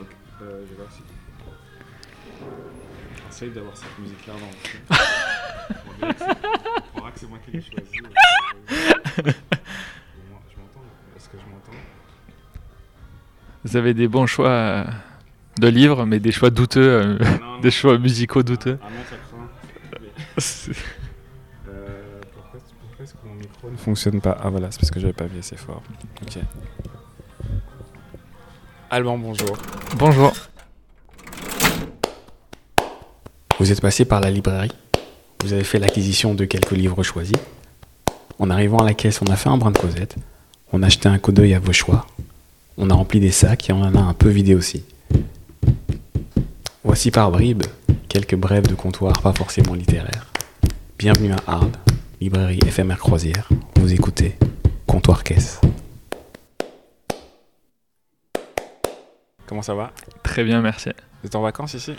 ok, euh, je vais voir si. Essaye d'avoir cette musique-là dans On verra que c'est moi qui l'ai choisi. Je m'entends Est-ce que je m'entends? Vous avez des bons choix euh, de livres, mais des choix douteux, euh, Non, des choix musicaux douteux. Ah non, ça craint. Euh, pourquoi, pourquoi est-ce que mon micro ne fonctionne pas Ah voilà, c'est parce que j'avais pas vu assez fort. Ok. Alban, bonjour. Bonjour. Vous êtes passé par la librairie. Vous avez fait l'acquisition de quelques livres choisis. En arrivant à la caisse, on a fait un brin de causette. On a acheté un coup d'œil à vos choix. On a rempli des sacs et on en a un peu vidé aussi. Voici par bribes quelques brèves de comptoir pas forcément littéraires. Bienvenue à Arles, librairie éphémère croisière. Vous écoutez Comptoir Caisse. Comment ça va? Très bien, merci. Vous êtes en vacances ici?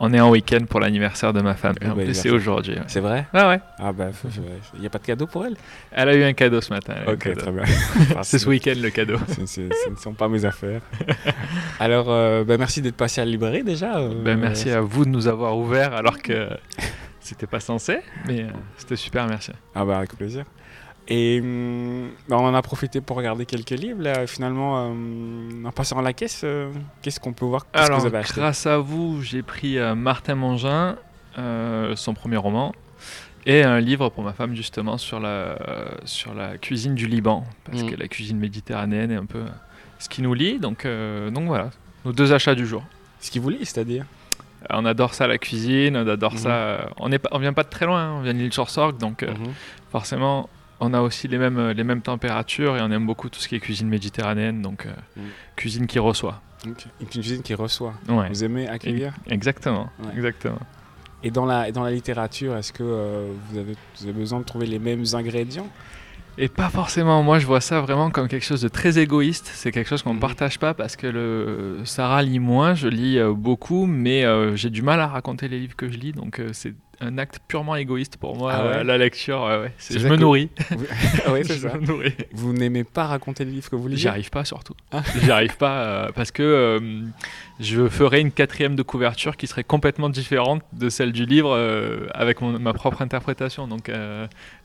On est en week-end pour l'anniversaire de ma femme. Ah bah, c'est aujourd'hui. ouais. C'est vrai? Ah ouais. Ah bah, il n'y a pas de cadeau pour elle? Elle a eu un cadeau ce matin. Ok, très bien. C'est ce week-end le cadeau. Ce, ne sont pas mes affaires. Alors, euh, bah, merci d'être passé à la librairie déjà. euh, Ben, merci à vous de nous avoir ouvert alors que c'était pas censé, mais euh, c'était super, merci. Ah bah avec plaisir. Et hum, bah, on en a profité pour regarder quelques livres. Là, finalement, euh, en passant à la caisse, euh, qu'est-ce qu'on peut voir? Que Alors, vous avez acheté? grâce à vous, j'ai pris euh, Martin Mangin, euh, son premier roman, et un livre pour ma femme justement sur la, sur la cuisine du Liban, parce Mm. que la cuisine méditerranéenne est un peu ce qui nous lie. Donc, donc voilà, nos deux achats du jour. Ce qui vous lit, c'est-à-dire? On adore ça la cuisine, on adore Mhm. ça. on est on vient pas de très loin, hein, on vient de l'île sur Sorgue, donc Mhm. forcément on a aussi les mêmes, les mêmes températures et on aime beaucoup tout ce qui est cuisine méditerranéenne, donc euh, Mm. cuisine qui reçoit. Une cuisine qui reçoit. Ouais. Vous aimez accueillir Exactement, Ouais. exactement. Et dans la, et dans la littérature, est-ce que euh, vous, avez, vous avez besoin de trouver les mêmes ingrédients? Et pas forcément, moi je vois ça vraiment comme quelque chose de très égoïste, c'est quelque chose qu'on ne Mhm. partage pas parce que le... Sarah lit moins, je lis euh, beaucoup, mais euh, j'ai du mal à raconter les livres que je lis, donc c'est un acte purement égoïste pour moi, Ah ouais euh, la lecture, ouais, ouais. C'est- C'est je me que- nourris. Ah oui, c'est Je ça. me nourris. Vous n'aimez pas raconter les livres que vous lisez J'y arrive pas surtout. Ah. J'y arrive pas euh, parce que euh, je ferai une quatrième de couverture qui serait complètement différente de celle du livre avec mon- ma propre interprétation. Donc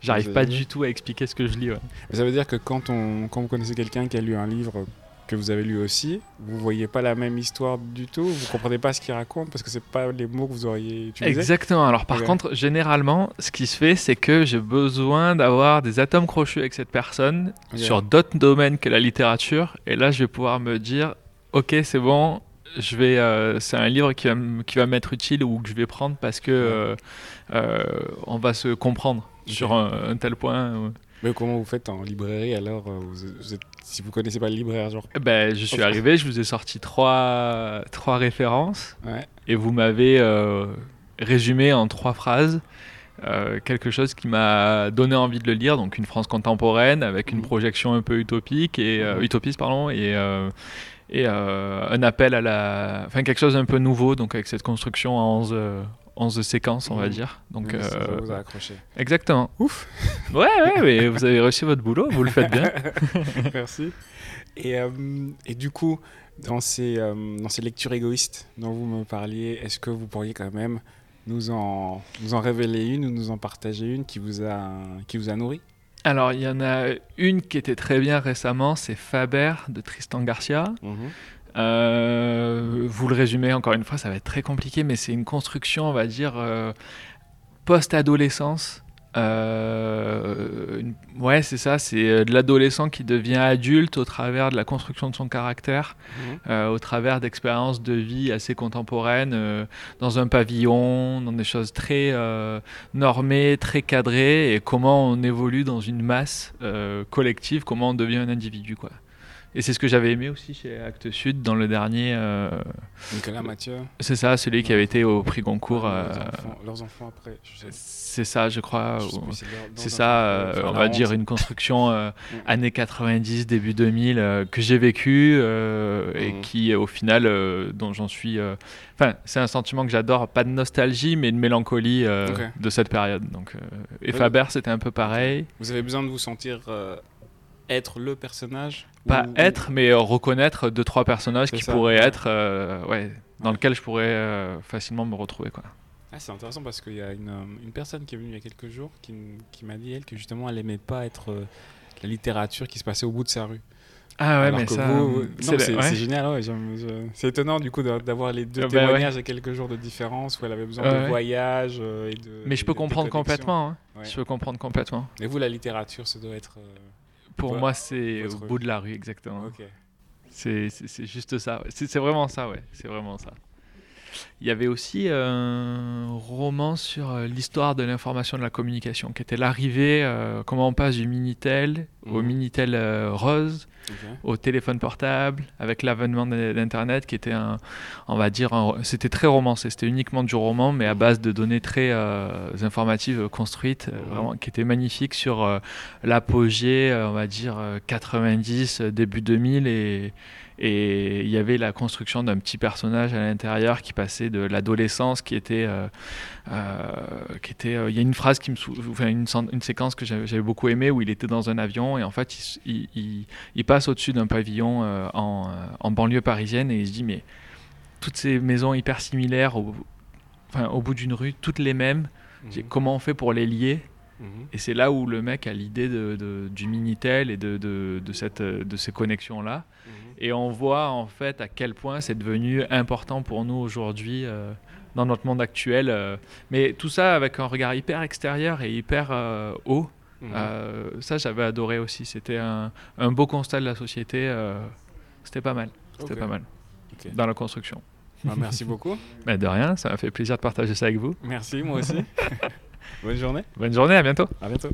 j'arrive pas du tout à expliquer ce que je lis. Ça veut dire que quand, on, quand vous connaissez quelqu'un qui a lu un livre que vous avez lu aussi, vous voyez pas la même histoire du tout, vous comprenez pas ce qu'il raconte parce que c'est pas les mots que vous auriez utilisés. Exactement. Alors par contre, généralement, ce qui se fait, c'est que j'ai besoin d'avoir des atomes crochus avec cette personne sur d'autres domaines que la littérature. Et là, je vais pouvoir me dire, ok, c'est bon. Je vais, euh, c'est un livre qui va, qui va m'être utile ou que je vais prendre parce que euh, euh, on va se comprendre sur un, un tel point. ouais. Mais comment vous faites en librairie alors euh, vous, vous êtes- Si vous connaissez pas le libraire, genre? Eh Ben, je suis arrivé, je vous ai sorti trois, trois références Ouais. et vous m'avez euh, résumé en trois phrases euh, quelque chose qui m'a donné envie de le lire. Donc une France contemporaine avec une Mhm. projection un peu utopique et euh, Mhm. utopiste pardon et euh, et un appel à la, enfin quelque chose d'un peu nouveau. Donc avec cette construction en 11, euh, 11 séquences, on va Mhm. dire. Donc Oui, ça euh, vous a accroché. exactement. Ouf Ouais, ouais, mais vous avez réussi votre boulot, vous le faites bien. Merci. Et, euh, et du coup, dans ces, euh, dans ces lectures égoïstes dont vous me parliez, est-ce que vous pourriez quand même nous en, nous en révéler une ou nous en partager une qui vous a, qui vous a nourri? Alors, il y en a une qui était très bien récemment, c'est Faber de Tristan Garcia. Euh, vous le résumez encore une fois, ça va être très compliqué, mais c'est une construction, on va dire, euh, post-adolescence. Euh, une- ouais, c'est ça, c'est euh, de l'adolescent qui devient adulte au travers de la construction de son caractère, euh, au travers d'expériences de vie assez contemporaines, dans un pavillon, dans des choses très normées, très cadrées, et comment on évolue dans une masse collective, comment on devient un individu, quoi. Et c'est ce que j'avais aimé aussi chez Actes Sud dans le dernier. euh, Nicolas Mathieu c'est ça, celui qui avait été au prix Goncourt. euh, leurs, enfants, leurs enfants après. C'est ça, je crois. ou- c'est ça, euh, enfin, on va honte. dire une construction Mm. années 90, début 2000 euh, que j'ai vécu et Mm. qui, au final, dont j'en suis. Enfin, c'est un sentiment que j'adore, pas de nostalgie, mais de mélancolie de cette période. Donc, et Oui. Faber, c'était un peu pareil. Vous avez besoin de vous sentir être le personnage Pas être, mais reconnaître deux, trois personnages qui pourraient être, ouais, dans lesquels je pourrais facilement me retrouver. Quoi. Ah, c'est intéressant parce qu'il y a une, une, personne qui est venue il y a quelques jours qui, qui m'a dit, elle, que justement, elle aimait pas être la littérature qui se passait au bout de sa rue. Ah ouais, mais ça. c'est génial, ouais, c'est étonnant du coup d'avoir les deux ah bah témoignages à quelques jours de différence où elle avait besoin de voyage euh, et de. Mais je peux comprendre complètement. Hein. Je peux comprendre complètement. Et vous, la littérature, ça doit être. Euh, Pour moi, c'est au bout de la rue, exactement. C'est juste ça. C'est vraiment ça, ouais. C'est vraiment ça. Il y avait aussi un roman sur euh, l'histoire de l'information de la communication, qui était l'arrivée, comment on passe du Minitel au mhm. Minitel rose, au téléphone portable, avec l'avènement d'Internet, qui était un, on va dire, c'était très romancé, c'était uniquement du roman, mais à base de données très euh, informatives construites, euh, vraiment, qui était magnifique sur euh, l'apogée, on va dire, 90, début 2000 et et il y avait la construction d'un petit personnage à l'intérieur qui passait de l'adolescence, qui était, euh, euh, qui était. Euh, il y a une phrase qui me, enfin une, une séquence que j'avais beaucoup aimée où il était dans un avion et en fait il, il, il passe au-dessus d'un pavillon en, en, banlieue parisienne et il se dit mais toutes ces maisons hyper similaires, au, enfin au bout d'une rue, toutes les mêmes. Mhm. Comment on fait pour les lier et c'est là où le mec a l'idée de, du Minitel et de, de, cette, de ces connexions-là. Mhm. Et on voit en fait à quel point c'est devenu important pour nous aujourd'hui euh, dans notre monde actuel. Euh. mais tout ça avec un regard hyper extérieur et hyper euh, haut. Mhm. ça, j'avais adoré aussi. C'était un, un, beau constat de la société. C'était pas mal. C'était pas mal. Dans la construction. Bah, merci beaucoup. Mais de rien, ça m'a fait plaisir de partager ça avec vous. Merci, moi aussi. Bonne journée. Bonne journée, à bientôt. À bientôt.